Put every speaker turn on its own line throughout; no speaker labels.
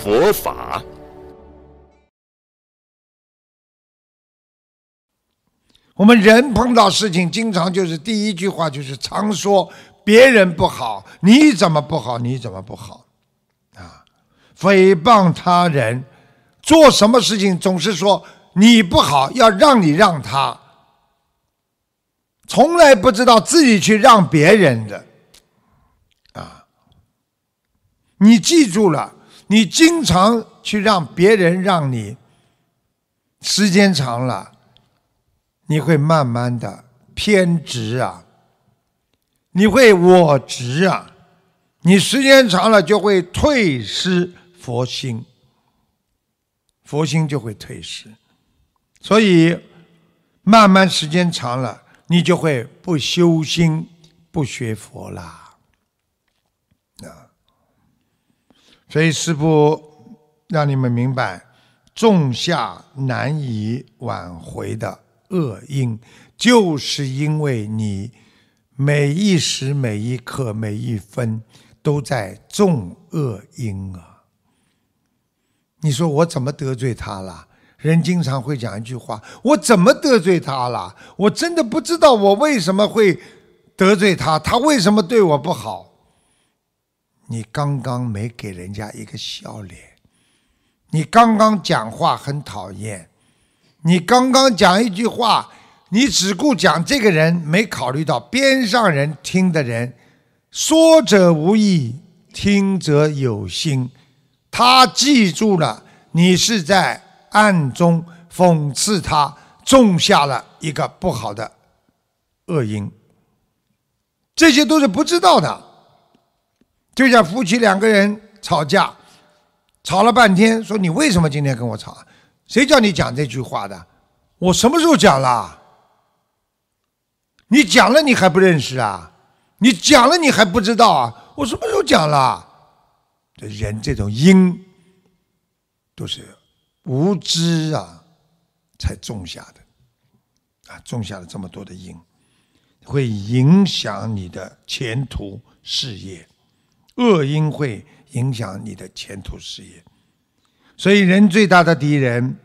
佛法，
我们人碰到事情，经常就是第一句话就是常说别人不好，你怎么不好？你怎么不好？啊，诽谤他人，做什么事情总是说你不好，要让你让他，从来不知道自己去让别人的，啊，你记住了。你经常去让别人让你，时间长了，你会慢慢的偏执啊，你会我执啊，你时间长了就会退失佛心，佛心就会退失，所以慢慢时间长了，你就会不修心，不学佛啦。所以师父让你们明白，种下难以挽回的恶因，就是因为你每一时每一刻每一分都在种恶因啊！你说我怎么得罪他了？人经常会讲一句话：我怎么得罪他了？我真的不知道我为什么会得罪他，他为什么对我不好？你刚刚没给人家一个笑脸，你刚刚讲话很讨厌，你刚刚讲一句话，你只顾讲这个人，没考虑到边上人听的人，说者无意，听者有心，他记住了，你是在暗中讽刺他，种下了一个不好的恶因，这些都是不知道的。就像夫妻两个人吵架，吵了半天，说你为什么今天跟我吵？谁叫你讲这句话的？我什么时候讲了？你讲了你还不认识啊？你讲了你还不知道啊？我什么时候讲了？这人这种因，都是无知啊，才种下的，啊，种下了这么多的因，会影响你的前途事业。恶因会影响你的前途事业，所以人最大的敌人，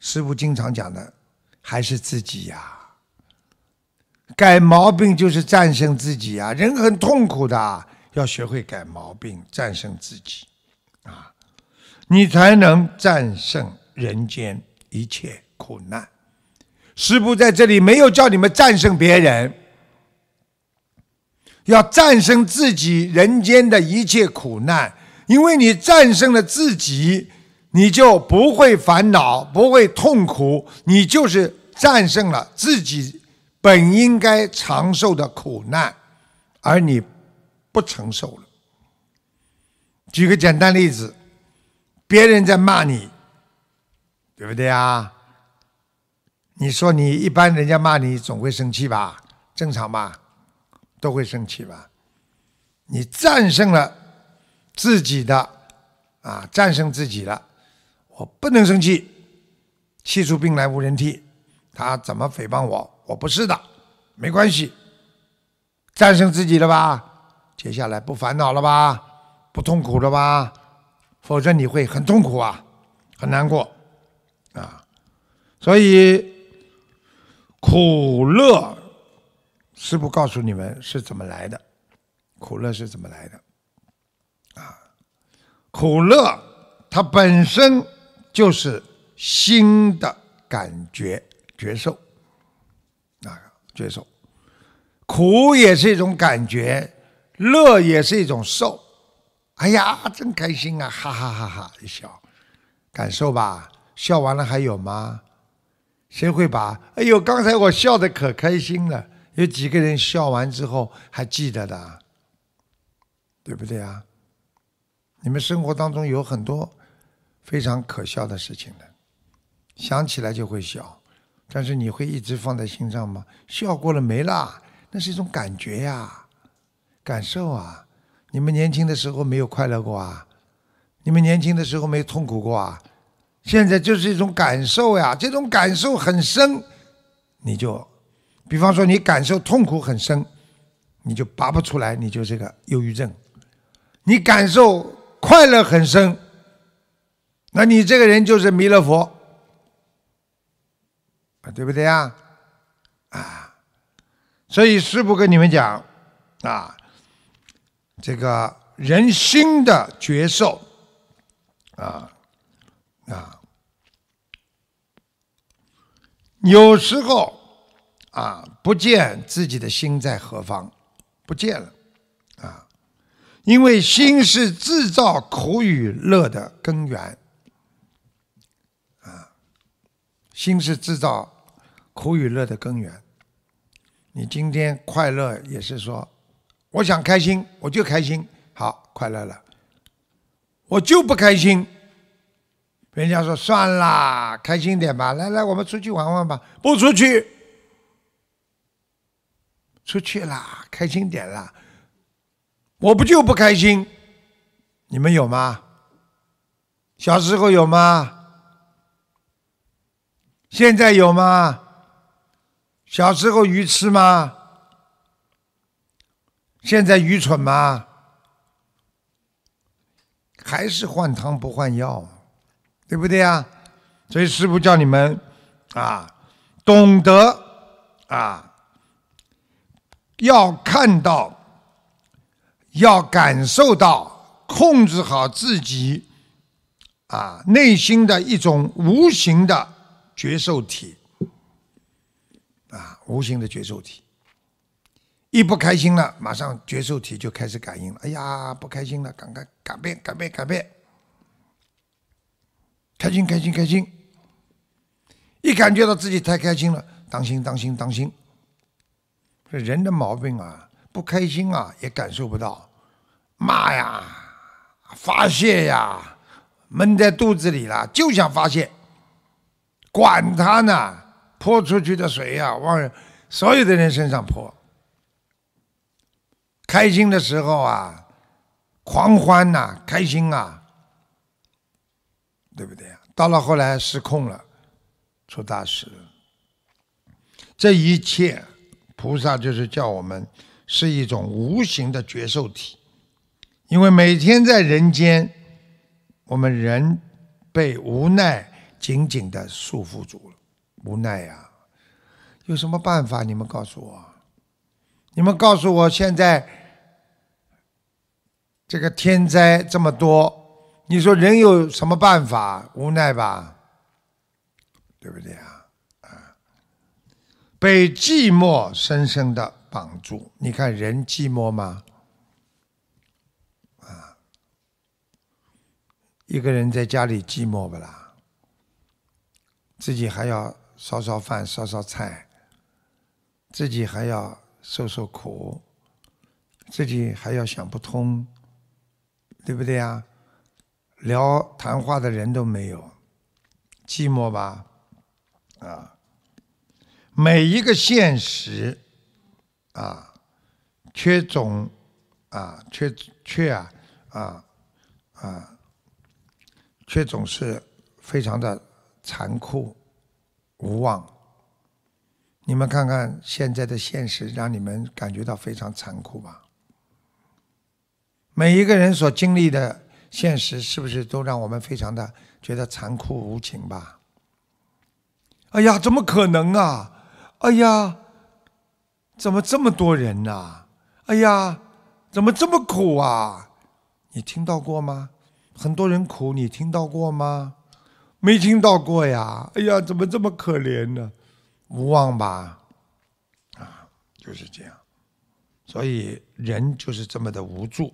师傅经常讲的还是自己呀。改毛病就是战胜自己啊！人很痛苦的，要学会改毛病，战胜自己啊，你才能战胜人间一切苦难。师傅在这里没有叫你们战胜别人。要战胜自己人间的一切苦难，因为你战胜了自己，你就不会烦恼，不会痛苦，你就是战胜了自己本应该长寿的苦难，而你不承受了。举个简单例子，别人在骂你，对不对啊？你说你一般人家骂你总会生气吧？正常吧？都会生气吧？你战胜了自己的啊，战胜自己了，我不能生气，气出病来无人替。他怎么诽谤我？我不是的，没关系。战胜自己了吧？接下来不烦恼了吧？不痛苦了吧？否则你会很痛苦啊，很难过啊。所以苦乐。师傅告诉你们是怎么来的，苦乐是怎么来的？啊，苦乐它本身就是心的感觉觉受，啊，觉受，苦也是一种感觉，乐也是一种受。哎呀，真开心啊，哈哈哈哈一笑，感受吧。笑完了还有吗？谁会把？哎呦，刚才我笑的可开心了。有几个人笑完之后还记得的，对不对啊？你们生活当中有很多非常可笑的事情的，想起来就会笑，但是你会一直放在心上吗？笑过了没啦，那是一种感觉呀，感受啊。你们年轻的时候没有快乐过啊？你们年轻的时候没痛苦过啊？现在就是一种感受呀，这种感受很深，你就，比方说你感受痛苦很深，你就拔不出来，你就这个忧郁症。你感受。快乐很深，那你这个人就是弥勒佛啊，对不对呀？啊，所以师父跟你们讲啊，这个人心的觉受啊啊，有时候啊，不见自己的心在何方，不见了。啊因为心是制造苦与乐的根源，啊，心是制造苦与乐的根源。你今天快乐也是说，我想开心，我就开心，好快乐了。我就不开心，人家说算啦，开心点吧，来来，我们出去玩玩吧，不出去，出去啦，开心点啦。我不就不开心？你们有吗？小时候有吗？现在有吗？小时候愚痴吗？现在愚蠢吗？还是换汤不换药，对不对呀？所以师傅叫你们啊，懂得啊，要看到。要感受到控制好自己啊内心的一种无形的觉受体啊无形的觉受体，一不开心了，马上觉受体就开始感应了。哎呀，不开心了，赶快改变，改变，改变，开心，开心，开心。一感觉到自己太开心了，当心，当心，当心。这人的毛病啊。不开心啊，也感受不到，骂呀，发泄呀，闷在肚子里了，就想发泄，管他呢，泼出去的水呀，往所有的人身上泼。开心的时候啊，狂欢呐，开心啊，对不对到了后来失控了，出大事了。这一切，菩萨就是叫我们。是一种无形的觉受体，因为每天在人间，我们人被无奈紧紧的束缚住了，无奈呀，有什么办法？你们告诉我，你们告诉我，现在这个天灾这么多，你说人有什么办法？无奈吧，对不对啊？啊，被寂寞深深的。绑住，你看人寂寞吗？啊，一个人在家里寂寞不啦？自己还要烧烧饭、烧烧菜，自己还要受受苦，自己还要想不通，对不对呀？聊谈话的人都没有，寂寞吧？啊，每一个现实。啊，缺种，啊，缺缺啊，啊啊，缺种是非常的残酷无望。你们看看现在的现实，让你们感觉到非常残酷吧？每一个人所经历的现实，是不是都让我们非常的觉得残酷无情吧？哎呀，怎么可能啊？哎呀！怎么这么多人呐？哎呀，怎么这么苦啊？你听到过吗？很多人苦，你听到过吗？没听到过呀。哎呀，怎么这么可怜呢？无望吧？啊，就是这样。所以人就是这么的无助。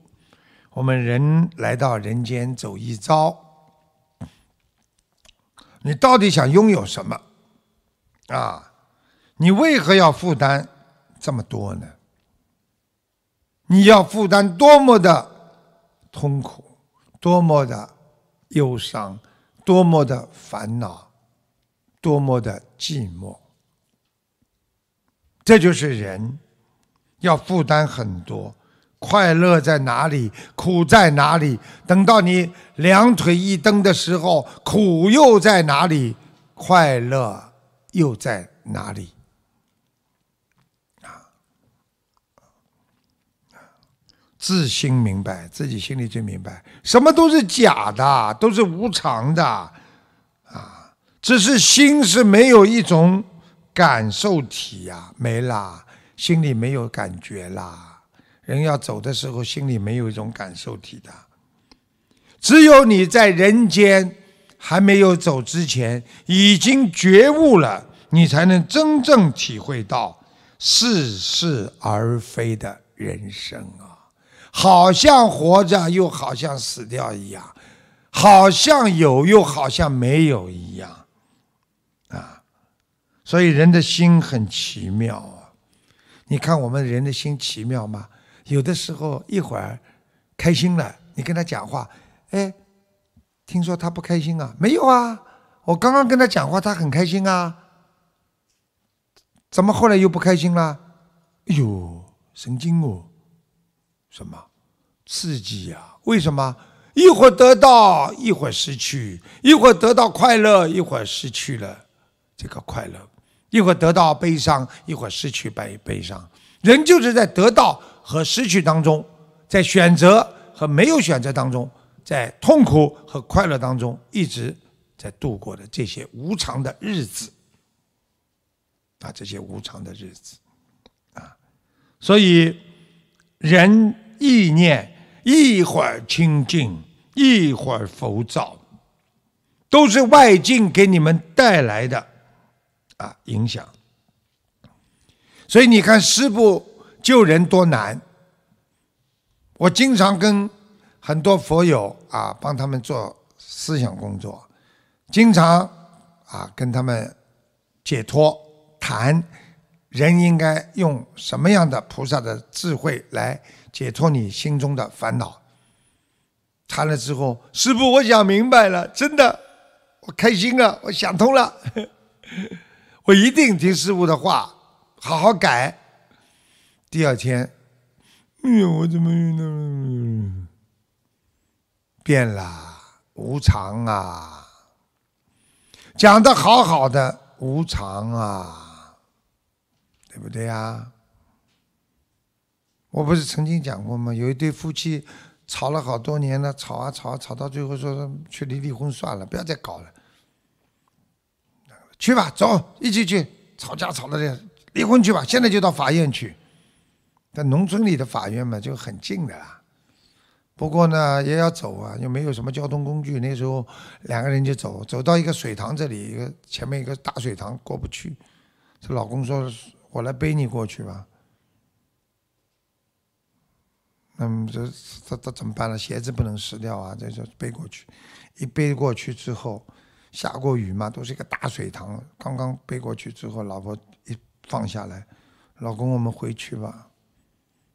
我们人来到人间走一遭，你到底想拥有什么？啊，你为何要负担？这么多呢？你要负担多么的痛苦，多么的忧伤，多么的烦恼，多么的寂寞。这就是人要负担很多，快乐在哪里，苦在哪里？等到你两腿一蹬的时候，苦又在哪里？快乐又在哪里？自心明白，自己心里最明白，什么都是假的，都是无常的，啊，只是心是没有一种感受体呀，没啦，心里没有感觉啦。人要走的时候，心里没有一种感受体的。只有你在人间还没有走之前，已经觉悟了，你才能真正体会到似是而非的人生啊。好像活着，又好像死掉一样；好像有，又好像没有一样，啊！所以人的心很奇妙啊！你看我们人的心奇妙吗？有的时候一会儿开心了，你跟他讲话，哎，听说他不开心啊？没有啊，我刚刚跟他讲话，他很开心啊。怎么后来又不开心了？哎呦，神经哦！什么刺激呀？为什么一会儿得到，一会儿失去；一会儿得到快乐，一会儿失去了这个快乐；一会儿得到悲伤，一会儿失去悲悲伤。人就是在得到和失去当中，在选择和没有选择当中，在痛苦和快乐当中，一直在度过的这些无常的日子啊，这些无常的日子啊，所以。人意念一会儿清净，一会儿浮躁，都是外境给你们带来的啊影响。所以你看，师傅救人多难。我经常跟很多佛友啊，帮他们做思想工作，经常啊跟他们解脱谈。人应该用什么样的菩萨的智慧来解脱你心中的烦恼？谈了之后，师傅，我想明白了，真的，我开心了，我想通了，我一定听师傅的话，好好改。第二天，哎呦，我怎么变了？无常啊！讲的好好的，无常啊！对不对呀？我不是曾经讲过吗？有一对夫妻吵了好多年了，吵啊吵啊，吵到最后说去离离婚算了，不要再搞了。去吧，走，一起去。吵架吵的这离婚去吧，现在就到法院去。在农村里的法院嘛，就很近的啦。不过呢，也要走啊，又没有什么交通工具。那时候两个人就走，走到一个水塘这里，一个前面一个大水塘过不去。这老公说。我来背你过去吧。那么这这这怎么办呢？鞋子不能湿掉啊！这就背过去，一背过去之后，下过雨嘛，都是一个大水塘。刚刚背过去之后，老婆一放下来，老公，我们回去吧。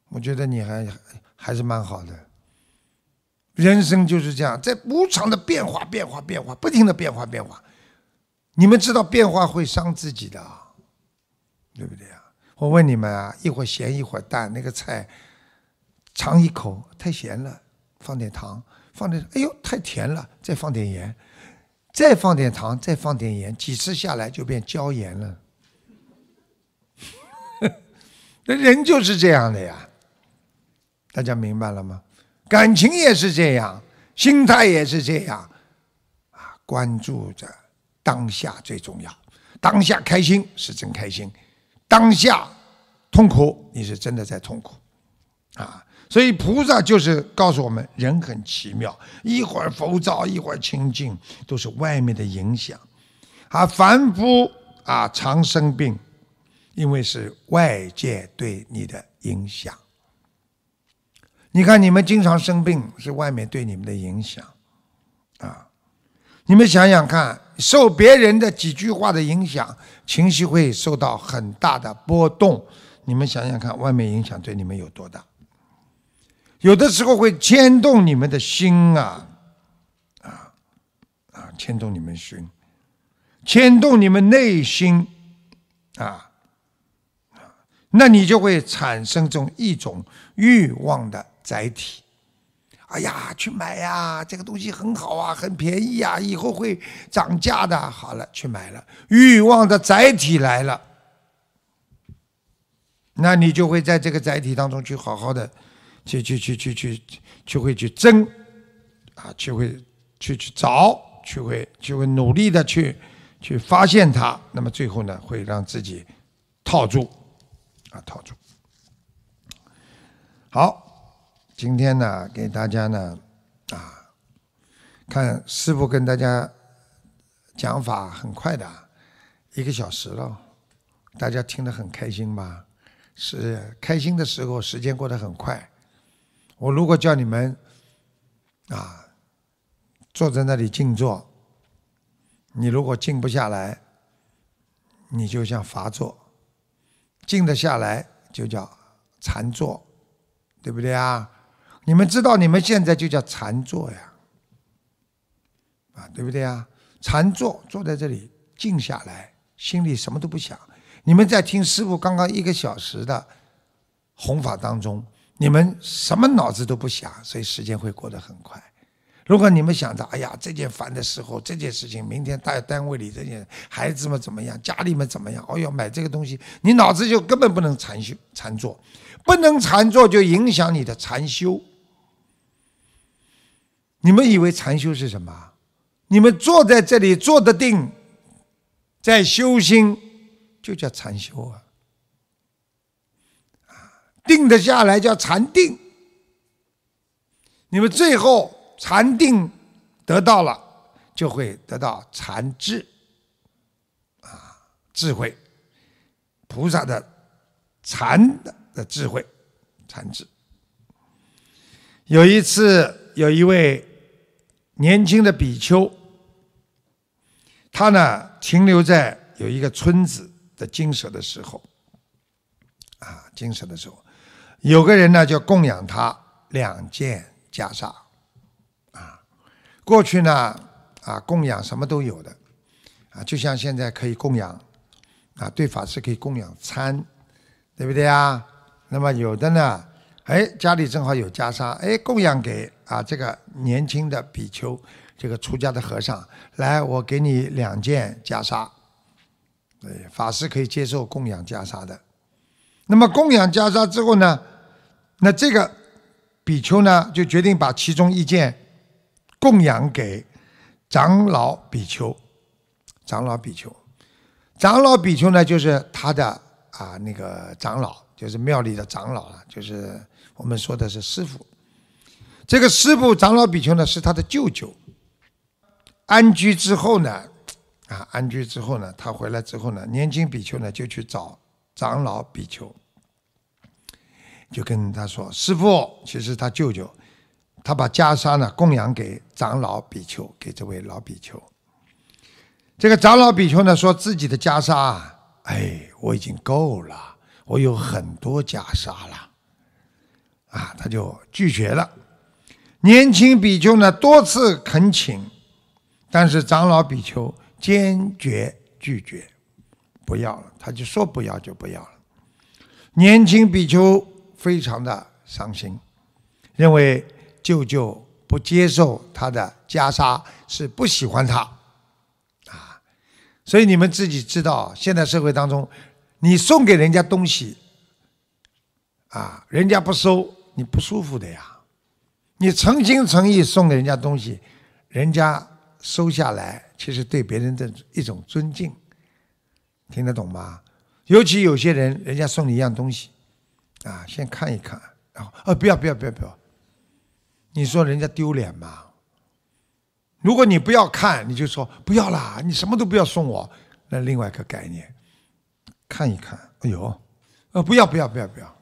我觉得你还还是蛮好的。人生就是这样，在无常的变化、变化、变化，不停的变化、变化。你们知道变化会伤自己的啊。对不对啊？我问你们啊，一会儿咸一会儿淡，那个菜尝一口太咸了，放点糖；放点哎呦太甜了，再放点盐；再放点糖，再放点盐，几次下来就变椒盐了。那人就是这样的呀，大家明白了吗？感情也是这样，心态也是这样，啊，关注着当下最重要，当下开心是真开心。当下痛苦，你是真的在痛苦啊！所以菩萨就是告诉我们，人很奇妙，一会儿浮躁，一会儿清净，都是外面的影响。啊，凡夫啊常生病，因为是外界对你的影响。你看你们经常生病，是外面对你们的影响啊！你们想想看。受别人的几句话的影响，情绪会受到很大的波动。你们想想看，外面影响对你们有多大？有的时候会牵动你们的心啊，啊，啊牵动你们心，牵动你们内心啊，那你就会产生这种一种欲望的载体。哎呀，去买呀，这个东西很好啊，很便宜啊，以后会涨价的。好了，去买了，欲望的载体来了，那你就会在这个载体当中去好好的，去去去去去，去会去争，啊，就会去去找，去会就会努力的去去发现它，那么最后呢，会让自己套住，啊，套住。好。今天呢，给大家呢，啊，看师傅跟大家讲法很快的，一个小时了，大家听得很开心吧？是开心的时候，时间过得很快。我如果叫你们啊，坐在那里静坐，你如果静不下来，你就像罚坐；静得下来，就叫禅坐，对不对啊？你们知道，你们现在就叫禅坐呀，啊，对不对呀？禅坐，坐在这里静下来，心里什么都不想。你们在听师傅刚刚一个小时的弘法当中，你们什么脑子都不想，所以时间会过得很快。如果你们想着，哎呀，这件烦的时候，这件事情，明天在单位里这件孩子们怎么样，家里面怎么样？哦哟，买这个东西，你脑子就根本不能禅修禅坐，不能禅坐就影响你的禅修。你们以为禅修是什么？你们坐在这里坐得定，在修心，就叫禅修啊！啊，定得下来叫禅定。你们最后禅定得到了，就会得到禅智啊，智慧，菩萨的禅的的智慧，禅智。有一次，有一位。年轻的比丘，他呢停留在有一个村子的精舍的时候，啊，精舍的时候，有个人呢就供养他两件袈裟，啊，过去呢啊供养什么都有的，啊，就像现在可以供养，啊，对法师可以供养餐，对不对啊？那么有的呢。哎，家里正好有袈裟，哎，供养给啊这个年轻的比丘，这个出家的和尚，来，我给你两件袈裟，对，法师可以接受供养袈裟的。那么供养袈裟之后呢，那这个比丘呢就决定把其中一件供养给长老比丘，长老比丘，长老比丘呢就是他的啊那个长老，就是庙里的长老了，就是。我们说的是师傅，这个师傅长老比丘呢是他的舅舅。安居之后呢，啊，安居之后呢，他回来之后呢，年轻比丘呢就去找长老比丘，就跟他说：“师傅，其实他舅舅，他把袈裟呢供养给长老比丘，给这位老比丘。这个长老比丘呢说自己的袈裟，哎，我已经够了，我有很多袈裟了。”啊，他就拒绝了。年轻比丘呢多次恳请，但是长老比丘坚决拒绝，不要了。他就说不要就不要了。年轻比丘非常的伤心，认为舅舅不接受他的袈裟是不喜欢他啊。所以你们自己知道，现在社会当中，你送给人家东西啊，人家不收。你不舒服的呀，你诚心诚意送给人家东西，人家收下来，其实对别人的一种尊敬，听得懂吗？尤其有些人，人家送你一样东西，啊，先看一看，然后，啊，不要不要不要不要，你说人家丢脸吗？如果你不要看，你就说不要啦，你什么都不要送我，那另外一个概念，看一看，哎呦，呃，不要不要不要不要，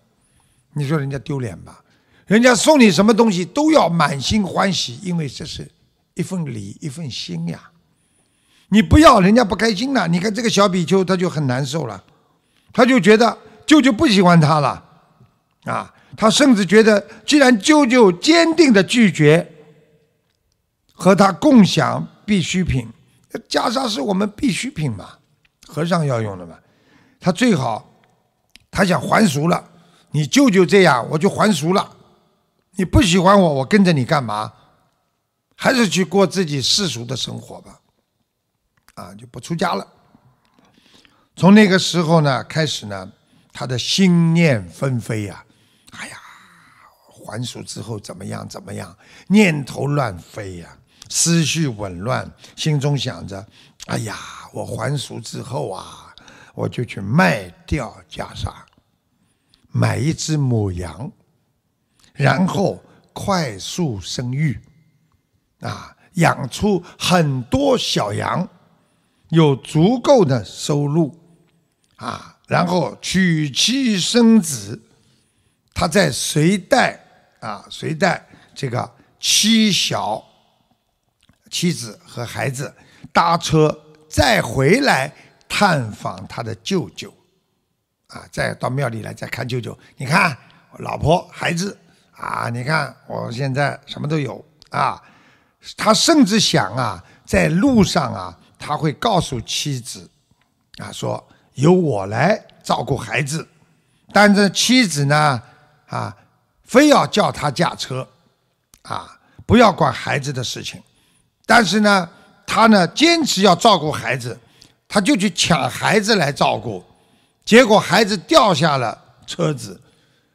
你说人家丢脸吧？人家送你什么东西都要满心欢喜，因为这是一份礼，一份心呀。你不要，人家不开心了。你看这个小比丘，他就很难受了，他就觉得舅舅不喜欢他了，啊，他甚至觉得，既然舅舅坚定的拒绝和他共享必需品，袈裟是我们必需品嘛，和尚要用的嘛。他最好，他想还俗了，你舅舅这样，我就还俗了。你不喜欢我，我跟着你干嘛？还是去过自己世俗的生活吧。啊，就不出家了。从那个时候呢开始呢，他的心念纷飞呀，哎呀，还俗之后怎么样怎么样，念头乱飞呀，思绪紊乱，心中想着，哎呀，我还俗之后啊，我就去卖掉袈裟，买一只母羊，然后快速生育，啊，养出很多小羊。有足够的收入，啊，然后娶妻生子，他在随带啊随带这个妻小妻子和孩子搭车再回来探访他的舅舅，啊，再到庙里来再看舅舅。你看老婆孩子啊，你看我现在什么都有啊。他甚至想啊，在路上啊。他会告诉妻子，啊，说由我来照顾孩子，但是妻子呢，啊，非要叫他驾车，啊，不要管孩子的事情，但是呢，他呢坚持要照顾孩子，他就去抢孩子来照顾，结果孩子掉下了车子，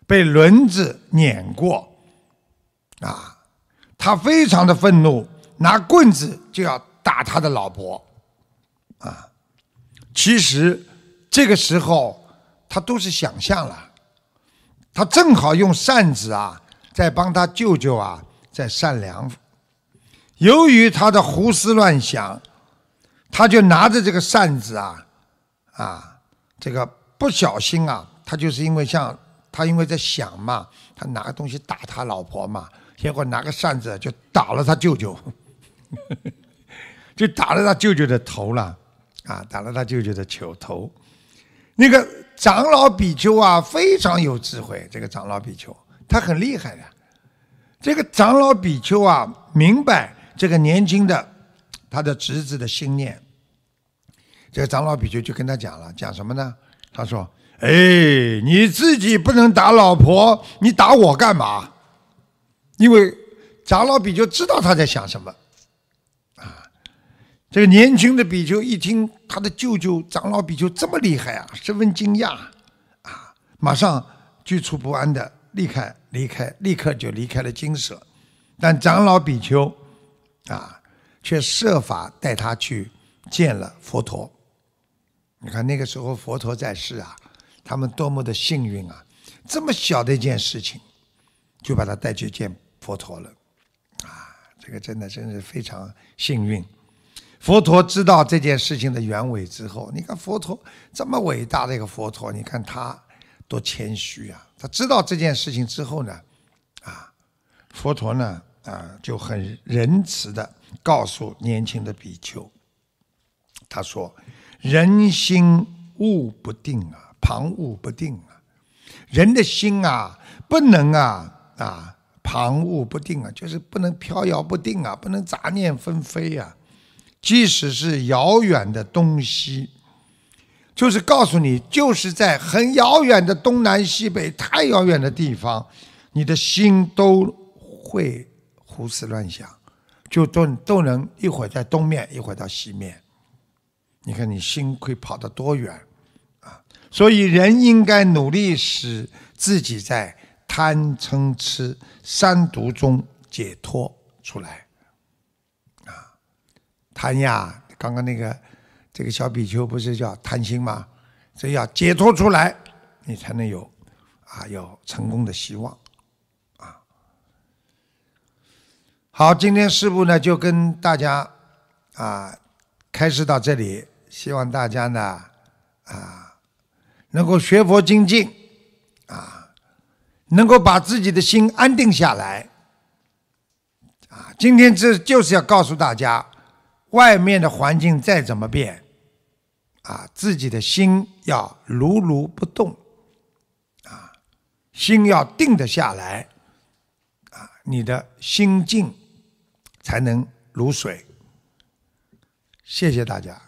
被轮子碾过，啊，他非常的愤怒，拿棍子就要打他的老婆。啊，其实这个时候他都是想象了，他正好用扇子啊，在帮他舅舅啊在扇凉。由于他的胡思乱想，他就拿着这个扇子啊，啊，这个不小心啊，他就是因为像他因为在想嘛，他拿个东西打他老婆嘛，结果拿个扇子就打了他舅舅，就打了他舅舅的头了。啊，打了他舅舅的球头，那个长老比丘啊，非常有智慧。这个长老比丘，他很厉害的。这个长老比丘啊，明白这个年轻的他的侄子的心念。这个长老比丘就跟他讲了，讲什么呢？他说：“哎，你自己不能打老婆，你打我干嘛？”因为长老比丘知道他在想什么。啊这个年轻的比丘一听他的舅舅长老比丘这么厉害啊，十分惊讶，啊，马上居处不安的离开，离开，立刻就离开了金舍。但长老比丘啊，却设法带他去见了佛陀。你看那个时候佛陀在世啊，他们多么的幸运啊！这么小的一件事情，就把他带去见佛陀了，啊，这个真的真是非常幸运。佛陀知道这件事情的原委之后，你看佛陀这么伟大的一个佛陀，你看他多谦虚啊！他知道这件事情之后呢，啊，佛陀呢，啊，就很仁慈的告诉年轻的比丘，他说：“人心物不定啊，旁骛不定啊，人的心啊，不能啊啊，旁骛不定啊，就是不能飘摇不定啊，不能杂念纷飞啊。”即使是遥远的东西，就是告诉你，就是在很遥远的东南西北、太遥远的地方，你的心都会胡思乱想，就都都能一会儿在东面，一会儿到西面。你看你心会跑得多远！所以人应该努力使自己在贪嗔痴三毒中解脱出来。啊贪呀，刚刚那个这个小比丘不是叫贪心吗？所以要解脱出来，你才能有啊有成功的希望啊。好，今天师傅呢就跟大家啊开始到这里，希望大家呢啊能够学佛精进啊，能够把自己的心安定下来啊。今天这就是要告诉大家。外面的环境再怎么变，啊，自己的心要如如不动，啊，心要定得下来，啊，你的心静才能如水，谢谢大家。